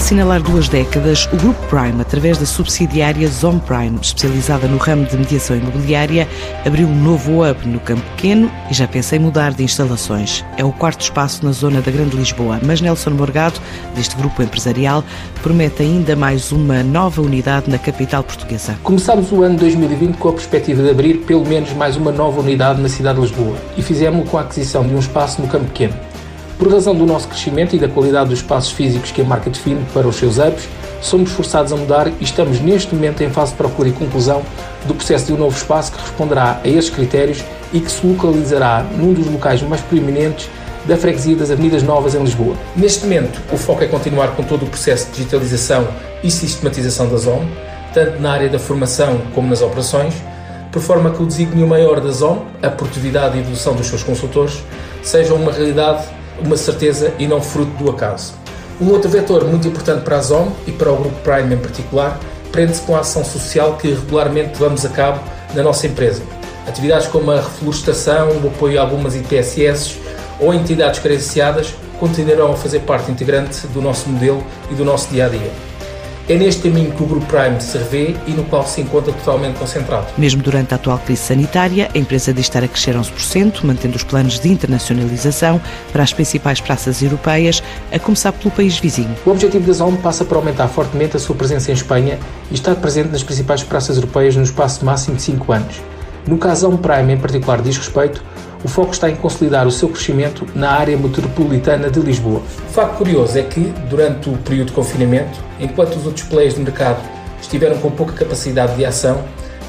assinalar duas décadas, o Grupo Prime, através da subsidiária Zone Prime, especializada no ramo de mediação imobiliária, abriu um novo hub no Campo Pequeno e já pensa em mudar de instalações. É o quarto espaço na zona da Grande Lisboa, mas Nelson Morgado, deste grupo empresarial, promete ainda mais uma nova unidade na capital portuguesa. Começámos o ano 2020 com a perspectiva de abrir pelo menos mais uma nova unidade na cidade de Lisboa e fizemos-lo com a aquisição de um espaço no Campo Pequeno. Por razão do nosso crescimento e da qualidade dos espaços físicos que a marca define para os seus hubs, somos forçados a mudar e estamos neste momento em fase de procura e conclusão do processo de um novo espaço que responderá a esses critérios e que se localizará num dos locais mais proeminentes da freguesia das Avenidas Novas em Lisboa. Neste momento, o foco é continuar com todo o processo de digitalização e sistematização da ZOM, tanto na área da formação como nas operações, por forma que o desígnio maior da ZOM, a produtividade e evolução dos seus consultores, seja uma realidade uma certeza e não fruto do acaso. Um outro vetor muito importante para a ZOM e para o Grupo Prime em particular prende-se com a ação social que regularmente levamos a cabo na nossa empresa. Atividades como a reflorestação, o apoio a algumas IPSS ou entidades carenciadas continuarão a fazer parte integrante do nosso modelo e do nosso dia a dia. É neste caminho que o Grupo Prime se revê e no qual se encontra totalmente concentrado. Mesmo durante a atual crise sanitária, a empresa diz estar a crescer 11%, mantendo os planos de internacionalização para as principais praças europeias, a começar pelo país vizinho. O objetivo da Zone passa por aumentar fortemente a sua presença em Espanha e estar presente nas principais praças europeias no espaço máximo de 5 anos. No caso Zone Prime, em particular, diz respeito o foco está em consolidar o seu crescimento na área metropolitana de Lisboa. O facto curioso é que, durante o período de confinamento, enquanto os outros players de mercado estiveram com pouca capacidade de ação,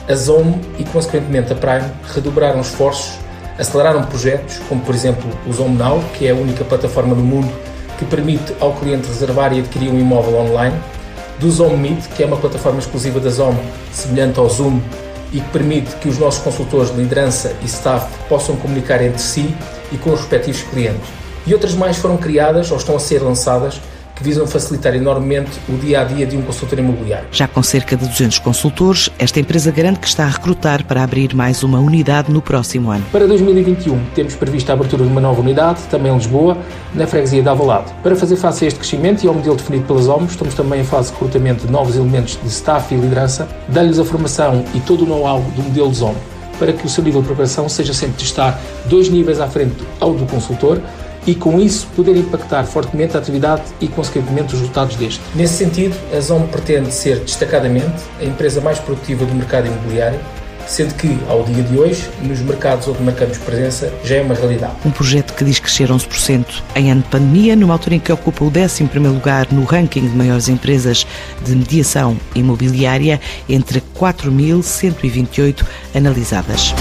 a Zone e, consequentemente, a Prime redobraram esforços, aceleraram projetos, como por exemplo o Zone Now, que é a única plataforma no mundo que permite ao cliente reservar e adquirir um imóvel online, do Zone Meet, que é uma plataforma exclusiva da Zone, semelhante ao Zoom, e que permite que os nossos consultores de liderança e staff possam comunicar entre si e com os respectivos clientes. E outras mais foram criadas ou estão a ser lançadas que visam facilitar enormemente o dia a dia de um consultor imobiliário. Já com cerca de 200 consultores, esta empresa garante que está a recrutar para abrir mais uma unidade no próximo ano. Para 2021, temos previsto a abertura de uma nova unidade, também em Lisboa, na freguesia de Avalado. Para fazer face a este crescimento e ao modelo definido pelas OMS, estamos também em fase de recrutamento de novos elementos de staff e liderança, dando-lhes a formação e todo o know-how do modelo de ZOM, para que o seu nível de preparação seja sempre de estar dois níveis à frente ao do consultor, e, com isso, poder impactar fortemente a atividade e, consequentemente, os resultados deste. Nesse sentido, a ZOM pretende ser destacadamente a empresa mais produtiva do mercado imobiliário, sendo que, ao dia de hoje, nos mercados onde marcamos presença, já é uma realidade. Um projeto que diz crescer 11% em ano de pandemia, numa altura em que ocupa o 11 lugar no ranking de maiores empresas de mediação imobiliária entre 4.128 analisadas.